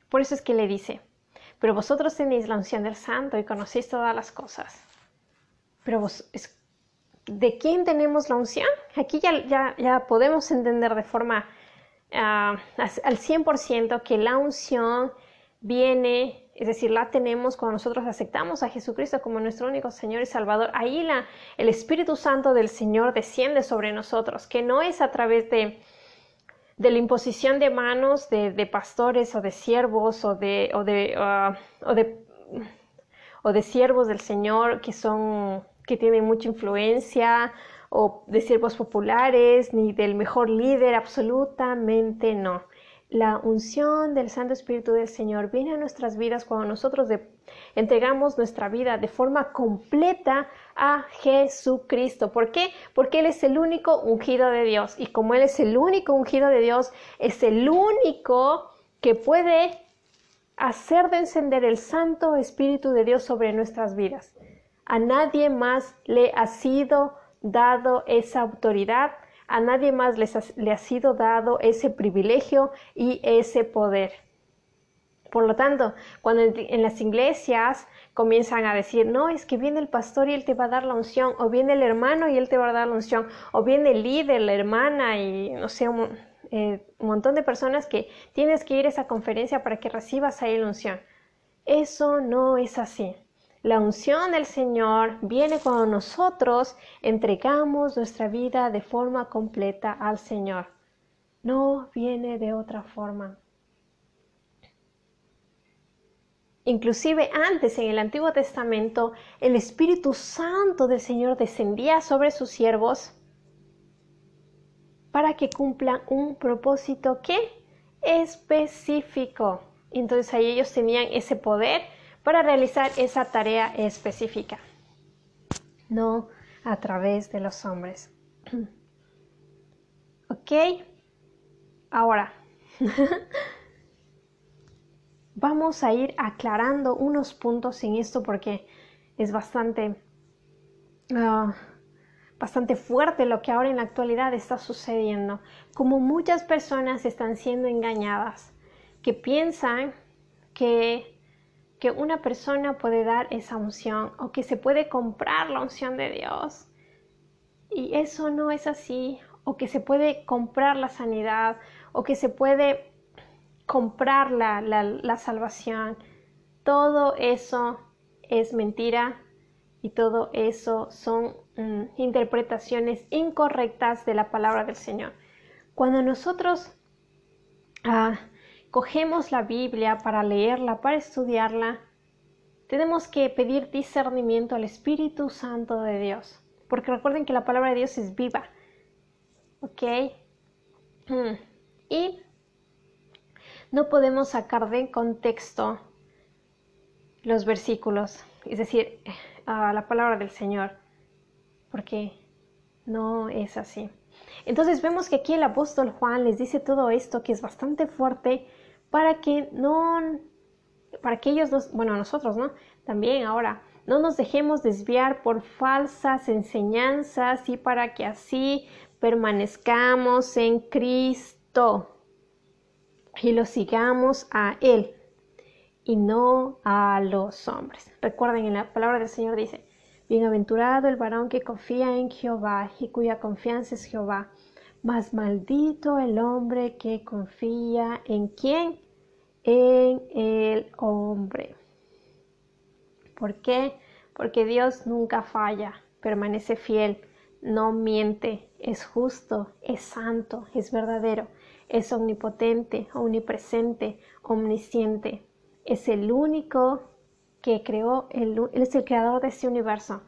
[SPEAKER 1] Por eso es que le dice, pero vosotros tenéis la unción del Santo y conocéis todas las cosas. Pero vos, ¿de quién tenemos la unción? Aquí ya, ya, podemos entender de forma uh, al 100% que la unción viene, es decir, la tenemos cuando nosotros aceptamos a Jesucristo como nuestro único Señor y Salvador. Ahí la, el Espíritu Santo del Señor desciende sobre nosotros, que no es a través de, de la imposición de manos de, pastores o de siervos o de, o de, uh, o de, o de siervos del Señor que son que tienen mucha influencia o de siervos populares ni del mejor líder, absolutamente no. La unción del Santo Espíritu del Señor viene a nuestras vidas cuando nosotros entregamos nuestra vida de forma completa a Jesucristo. ¿Por qué? Porque Él es el único ungido de Dios. Y como Él es el único ungido de Dios, es el único que puede hacer de encender el Santo Espíritu de Dios sobre nuestras vidas. A nadie más le ha sido dado esa autoridad a nadie más le ha sido dado ese privilegio y ese poder. Por lo tanto, cuando en, las iglesias comienzan a decir, no, es que viene el pastor y él te va a dar la unción, o viene el hermano y él te va a dar la unción, o viene el líder, la hermana y no sé, un, eh, un montón de personas que tienes que ir a esa conferencia para que recibas ahí la unción. Eso no es así. La unción del Señor viene cuando nosotros entregamos nuestra vida de forma completa al Señor. No viene de otra forma. Inclusive antes en el Antiguo Testamento, el Espíritu Santo del Señor descendía sobre sus siervos para que cumplan un propósito que específico. Entonces ahí ellos tenían ese poder para realizar esa tarea específica, no a través de los hombres. ¿Ok? Ahora, vamos a ir aclarando unos puntos en esto porque es bastante, ah, bastante fuerte lo que ahora en la actualidad está sucediendo. Como muchas personas están siendo engañadas, que piensan que que una persona puede dar esa unción o que se puede comprar la unción de Dios. Y eso no es así. O que se puede comprar la sanidad o que se puede comprar la, la, salvación. Todo eso es mentira y todo eso son mm, interpretaciones incorrectas de la palabra del Señor. Cuando nosotros ah, cogemos la Biblia para leerla, para estudiarla, tenemos que pedir discernimiento al Espíritu Santo de Dios. Porque recuerden que la palabra de Dios es viva. ¿Ok? Mm. Y no podemos sacar de contexto los versículos, es decir, a la palabra del Señor, porque no es así. Entonces vemos que aquí el apóstol Juan les dice todo esto que es bastante fuerte para que no, para que ellos, nos, bueno, nosotros, ¿no? También ahora, no nos dejemos desviar por falsas enseñanzas y para que así permanezcamos en Cristo y lo sigamos a Él y no a los hombres. Recuerden, en la palabra del Señor dice, Bienaventurado el varón que confía en Jehová y cuya confianza es Jehová mas maldito el hombre que confía en quién? En el hombre. ¿Por qué? Porque Dios nunca falla, permanece fiel, no miente, es justo, es santo, es verdadero, es omnipotente, omnipresente, omnisciente. Es el único que creó, él es el creador de este universo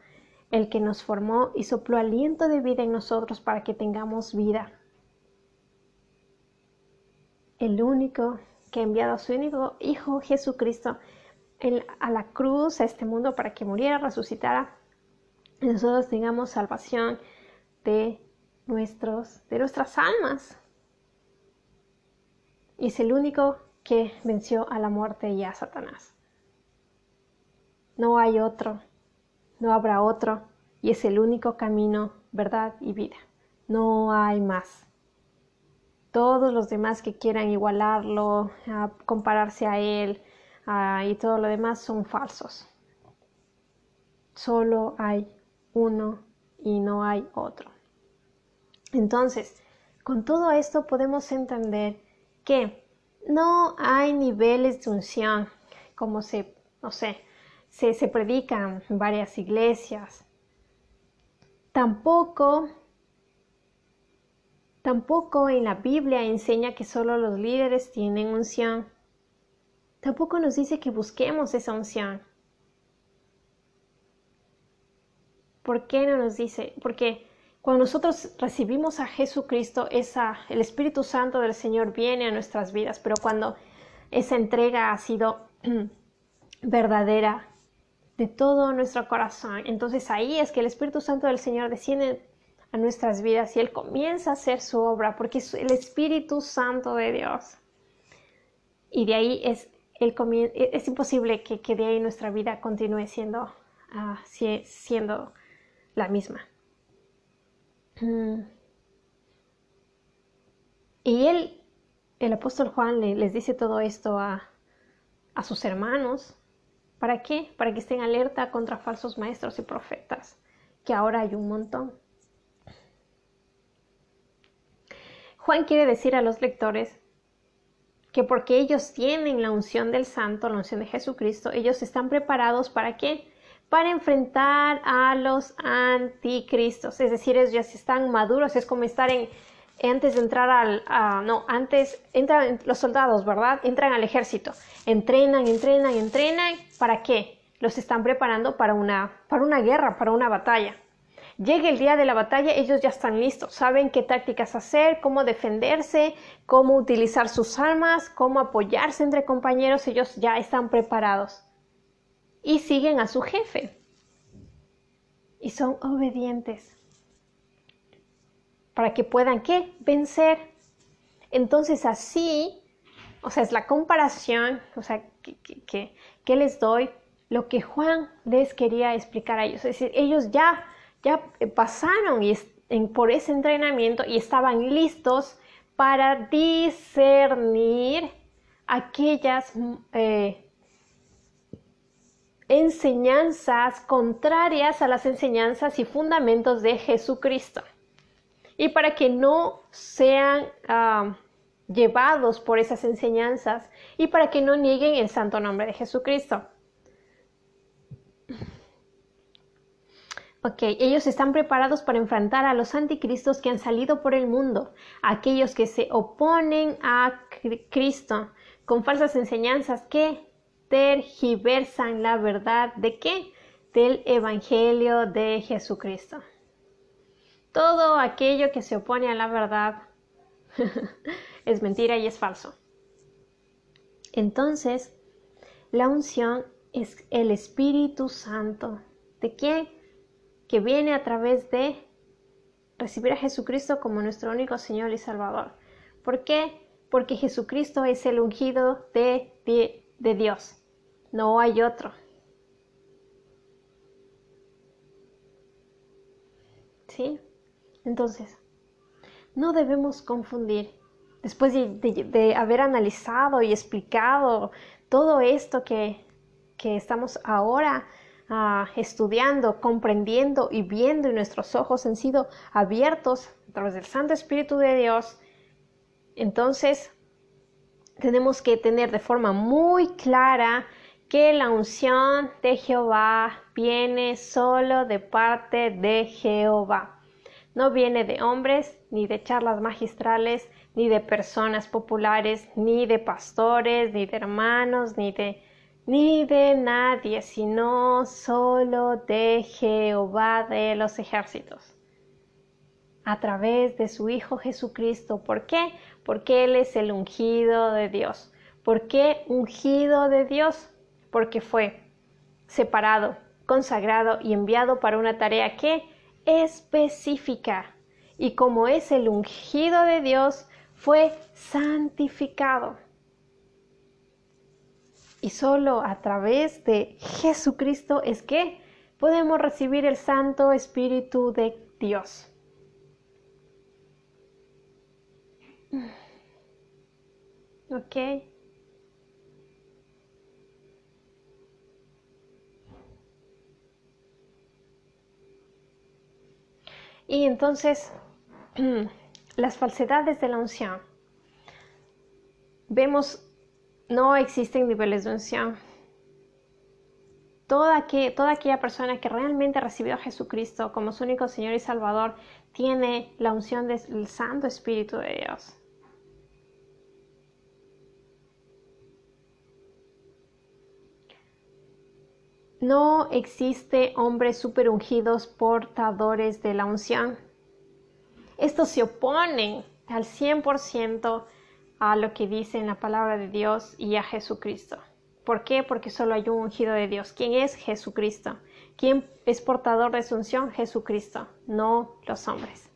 [SPEAKER 1] el que nos formó y sopló aliento de vida en nosotros para que tengamos vida. El único que ha enviado a su único Hijo Jesucristo a la cruz, a este mundo, para que muriera, resucitara, y nosotros tengamos salvación de, nuestros, de nuestras almas. Es el único que venció a la muerte y a Satanás. No hay otro no habrá otro, y es el único camino, verdad y vida. No hay más. Todos los demás que quieran igualarlo, compararse a él y todo lo demás son falsos. Solo hay uno y no hay otro. Entonces, con todo esto podemos entender que no hay niveles de unción como se, no sé, se, predican varias iglesias. Tampoco, tampoco en la Biblia enseña que solo los líderes tienen unción. Tampoco nos dice que busquemos esa unción. ¿Por qué no nos dice? Porque cuando nosotros recibimos a Jesucristo, esa, el Espíritu Santo del Señor viene a nuestras vidas, pero cuando esa entrega ha sido verdadera de todo nuestro corazón, entonces ahí es que el Espíritu Santo del Señor desciende a nuestras vidas y Él comienza a hacer su obra, porque es el Espíritu Santo de Dios. Y de ahí es, el es imposible que, que, de ahí nuestra vida continúe siendo, uh, siendo la misma. Mm. Y él, el apóstol Juan, les dice todo esto a, a sus hermanos. ¿Para qué? Para que estén alerta contra falsos maestros y profetas, que ahora hay un montón. Juan quiere decir a los lectores que porque ellos tienen la unción del Santo, la unción de Jesucristo, ellos están preparados para qué? para enfrentar a los anticristos. Es decir, ellos ya están maduros, es como estar en, antes de entrar al, no, antes entran los soldados, ¿verdad? Entran al ejército, entrenan, entrenan, entrenan, ¿para qué? Los están preparando para una, para una guerra, para una batalla. Llega el día de la batalla, ellos ya están listos, saben qué tácticas hacer, cómo defenderse, cómo utilizar sus armas, cómo apoyarse entre compañeros, ellos ya están preparados y siguen a su jefe. Y son obedientes. Para que puedan, ¿qué? Vencer. Entonces así, o sea, es la comparación, o sea, que, les doy lo que Juan les quería explicar a ellos. Es decir, ellos ya, ya pasaron y por ese entrenamiento y estaban listos para discernir aquellas eh, enseñanzas contrarias a las enseñanzas y fundamentos de Jesucristo. Y para que no sean ah, llevados por esas enseñanzas y para que no nieguen el santo nombre de Jesucristo. Ok, ellos están preparados para enfrentar a los anticristos que han salido por el mundo, aquellos que se oponen a Cristo con falsas enseñanzas que tergiversan la verdad de qué? Del Evangelio de Jesucristo. Todo aquello que se opone a la verdad es mentira y es falso. Entonces, la unción es el Espíritu Santo. ¿De quién? Que viene a través de recibir a Jesucristo como nuestro único Señor y Salvador. ¿Por qué? Porque Jesucristo es el ungido de, de, de Dios. No hay otro. ¿Sí? Entonces, no debemos confundir. Después de, haber analizado y explicado todo esto que, estamos ahora ah, estudiando, comprendiendo y viendo y nuestros ojos han sido abiertos a través del Santo Espíritu de Dios, entonces tenemos que tener de forma muy clara que la unción de Jehová viene solo de parte de Jehová. No viene de hombres, ni de charlas magistrales, ni de personas populares, ni de pastores, ni de hermanos, ni de ni de nadie, sino solo de Jehová de los ejércitos. A través de su Hijo Jesucristo. ¿Por qué? Porque Él es el ungido de Dios. ¿Por qué ungido de Dios? porque fue separado, consagrado y enviado para una tarea que específica. Y como es el ungido de Dios, fue santificado. Y solo a través de Jesucristo es que podemos recibir el Santo Espíritu de Dios. ¿Ok? Y entonces, las falsedades de la unción. vemos, no existen niveles de unción. Toda, que, toda aquella persona que realmente recibió a Jesucristo como su único Señor y Salvador tiene la unción del Santo Espíritu de Dios. No existe hombres super ungidos portadores de la unción. Estos se oponen al 100% a lo que dice en la palabra de Dios y a Jesucristo. ¿Por qué? Porque solo hay un ungido de Dios. ¿Quién es Jesucristo? ¿Quién es portador de su unción? Jesucristo, no los hombres.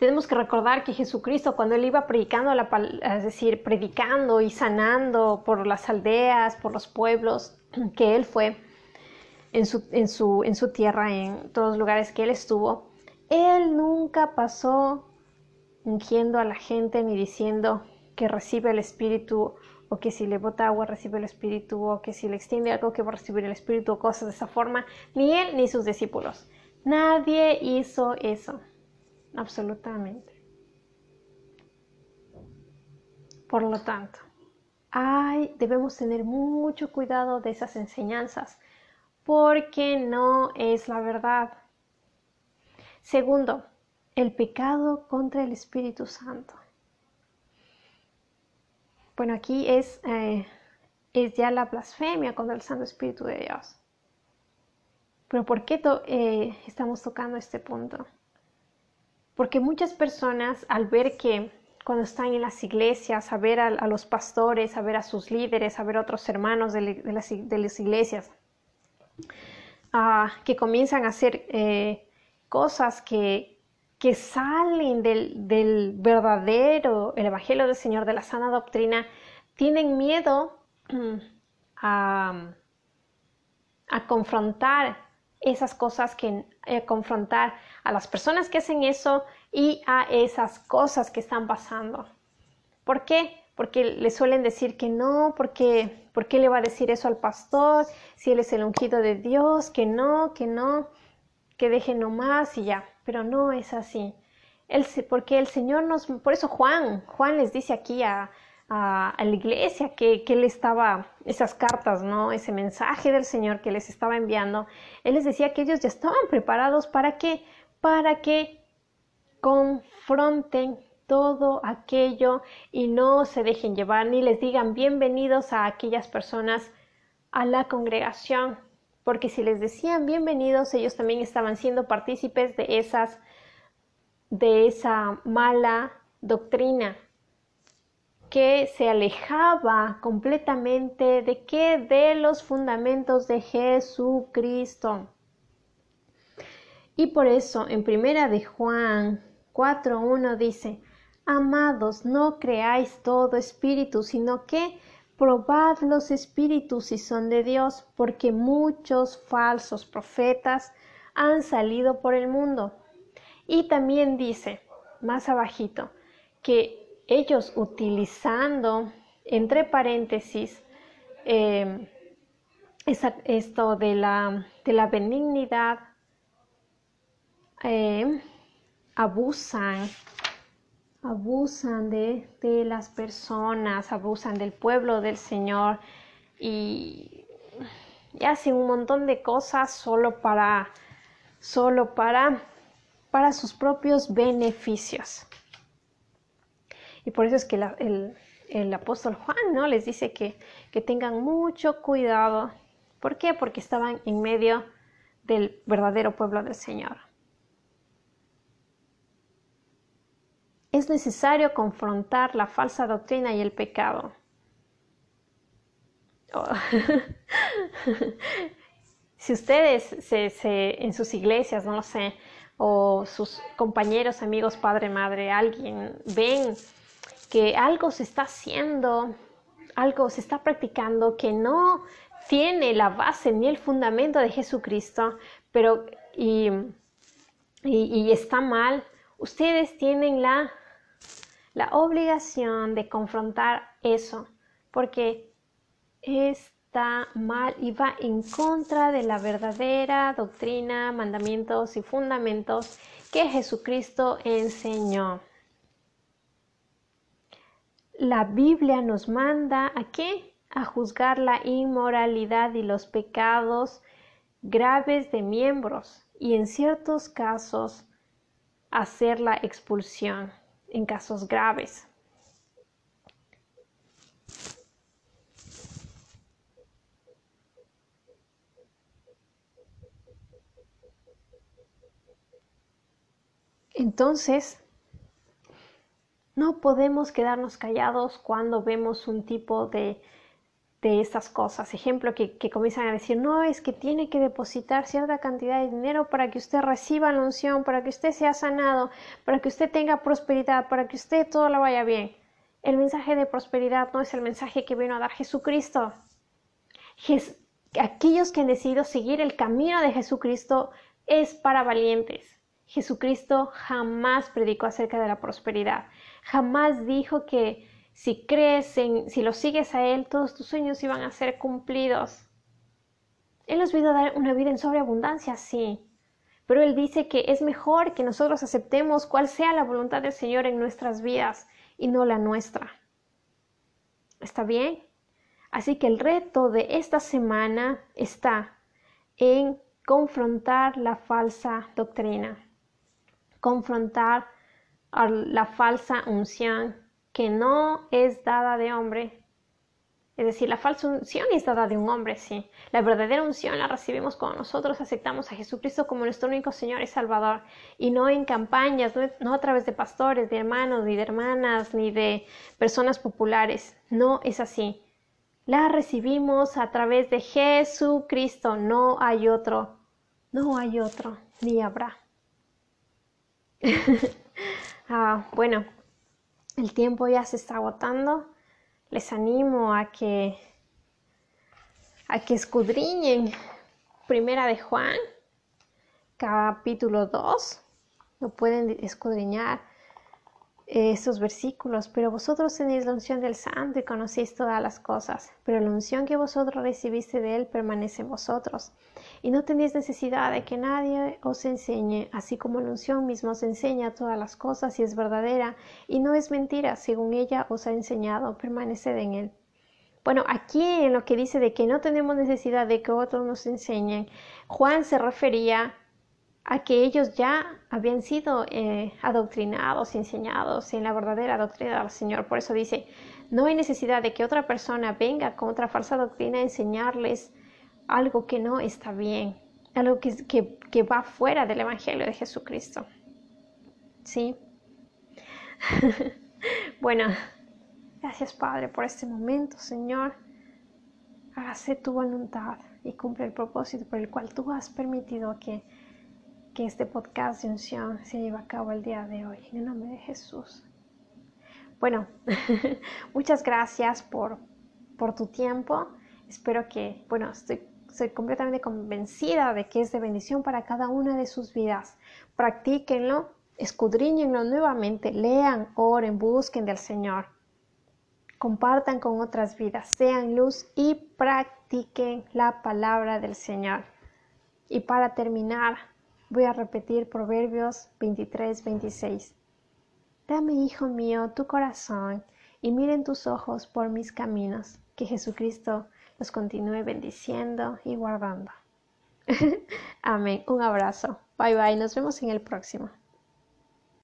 [SPEAKER 1] Tenemos que recordar que Jesucristo cuando él iba predicando, la, es decir, predicando y sanando por las aldeas, por los pueblos que él fue en su, en su, tierra, en todos los lugares que él estuvo, él nunca pasó ungiendo a la gente ni diciendo que recibe el Espíritu o que si le bota agua recibe el Espíritu o que si le extiende algo que va a recibir el Espíritu o cosas de esa forma, ni él ni sus discípulos. Nadie hizo eso absolutamente. Por lo tanto, hay, debemos tener mucho cuidado de esas enseñanzas porque no es la verdad. Segundo, el pecado contra el Espíritu Santo. Bueno, aquí es, eh, es ya la blasfemia contra el Santo Espíritu de Dios. Pero ¿por qué eh, estamos tocando este punto? Porque muchas personas al ver que cuando están en las iglesias, a ver a, los pastores, a ver a sus líderes, a ver a otros hermanos de, las, iglesias, que comienzan a hacer eh, cosas que, salen del, verdadero, el Evangelio del Señor, de la sana doctrina, tienen miedo a, a confrontar esas cosas que eh, confrontar a las personas que hacen eso y a esas cosas que están pasando. ¿Por qué? Porque le suelen decir que no, porque ¿por qué le va a decir eso al pastor si él es el ungido de Dios? Que no, que no, que deje nomás y ya. Pero no es así. Él, porque el Señor nos, por eso Juan, Juan les dice aquí a, a, la iglesia que, que, él estaba, esas cartas, ¿no? Ese mensaje del Señor que les estaba enviando, él les decía que ellos ya estaban preparados para que, para que confronten todo aquello y no se dejen llevar ni les digan bienvenidos a aquellas personas a la congregación, porque si les decían bienvenidos, ellos también estaban siendo partícipes de esas de esa mala doctrina que se alejaba completamente de qué de los fundamentos de Jesucristo. Y por eso en primera de Juan 4:1 dice, Amados, no creáis todo espíritu, sino que probad los espíritus si son de Dios, porque muchos falsos profetas han salido por el mundo. Y también dice, más abajito, que ellos utilizando entre paréntesis eh, esto de la, de la benignidad, eh, abusan, abusan de, de, las personas, abusan del pueblo del Señor y, y, hacen un montón de cosas solo para, solo para, para sus propios beneficios. Y por eso es que el, apóstol Juan ¿no? les dice que, que tengan mucho cuidado. ¿Por qué? Porque estaban en medio del verdadero pueblo del Señor. Es necesario confrontar la falsa doctrina y el pecado. Oh. si ustedes se, en sus iglesias, no lo sé, o sus compañeros, amigos, padre, madre, alguien, ven que algo se está haciendo, algo se está practicando que no tiene la base ni el fundamento de Jesucristo, pero y, y, está mal, ustedes tienen la, la obligación de confrontar eso, porque está mal y va en contra de la verdadera doctrina, mandamientos y fundamentos que Jesucristo enseñó. La Biblia nos manda a qué? A juzgar la inmoralidad y los pecados graves de miembros y en ciertos casos hacer la expulsión en casos graves. Entonces, no podemos quedarnos callados cuando vemos un tipo de, de estas cosas. Ejemplo, que, comienzan a decir, no, es que tiene que depositar cierta cantidad de dinero para que usted reciba la unción, para que usted sea sanado, para que usted tenga prosperidad, para que usted todo le vaya bien. El mensaje de prosperidad no es el mensaje que vino a dar Jesucristo. aquellos que han decidido seguir el camino de Jesucristo es para valientes. Jesucristo jamás predicó acerca de la prosperidad. Jamás dijo que si crees en, si lo sigues a Él, todos tus sueños iban a ser cumplidos. Él nos vino a dar una vida en sobreabundancia, sí. Pero Él dice que es mejor que nosotros aceptemos cuál sea la voluntad del Señor en nuestras vidas y no la nuestra. ¿Está bien? Así que el reto de esta semana está en confrontar la falsa doctrina confrontar la falsa unción que no es dada de hombre. Es decir, la falsa unción es dada de un hombre, sí. La verdadera unción la recibimos cuando nosotros aceptamos a Jesucristo como nuestro único Señor y Salvador. Y no en campañas, no, a través de pastores, de hermanos, ni de hermanas, ni de personas populares. No es así. La recibimos a través de Jesucristo. No hay otro. No hay otro, ni habrá. ah, bueno, el tiempo ya se está agotando. Les animo a que a que escudriñen Primera de Juan, capítulo 2. Lo pueden escudriñar estos versículos, pero vosotros tenéis la unción del Santo y conocéis todas las cosas, pero la unción que vosotros recibiste de Él permanece en vosotros, y no tenéis necesidad de que nadie os enseñe, así como la unción misma os enseña todas las cosas y es verdadera, y no es mentira, según ella os ha enseñado, permaneced en Él. Bueno, aquí en lo que dice de que no tenemos necesidad de que otros nos enseñen, Juan se refería a que ellos ya habían sido eh, adoctrinados, enseñados en la verdadera doctrina del Señor. Por eso dice, no hay necesidad de que otra persona venga con otra falsa doctrina a enseñarles algo que no está bien, algo que, que, va fuera del Evangelio de Jesucristo. ¿Sí? bueno, gracias Padre por este momento, Señor. Hágase tu voluntad y cumple el propósito por el cual tú has permitido que que este podcast de unción se lleve a cabo el día de hoy. En el nombre de Jesús. Bueno, muchas gracias por, por tu tiempo. Espero que, bueno, estoy, estoy completamente convencida de que es de bendición para cada una de sus vidas. Practíquenlo, escudriñenlo nuevamente, lean, oren, busquen del Señor. Compartan con otras vidas, sean luz y practiquen la palabra del Señor. Y para terminar, Voy a repetir Proverbios 23, 26. Dame, hijo mío, tu corazón y miren tus ojos por mis caminos. Que Jesucristo los continúe bendiciendo y guardando. Amén. Un abrazo. Bye bye. Nos vemos en el próximo.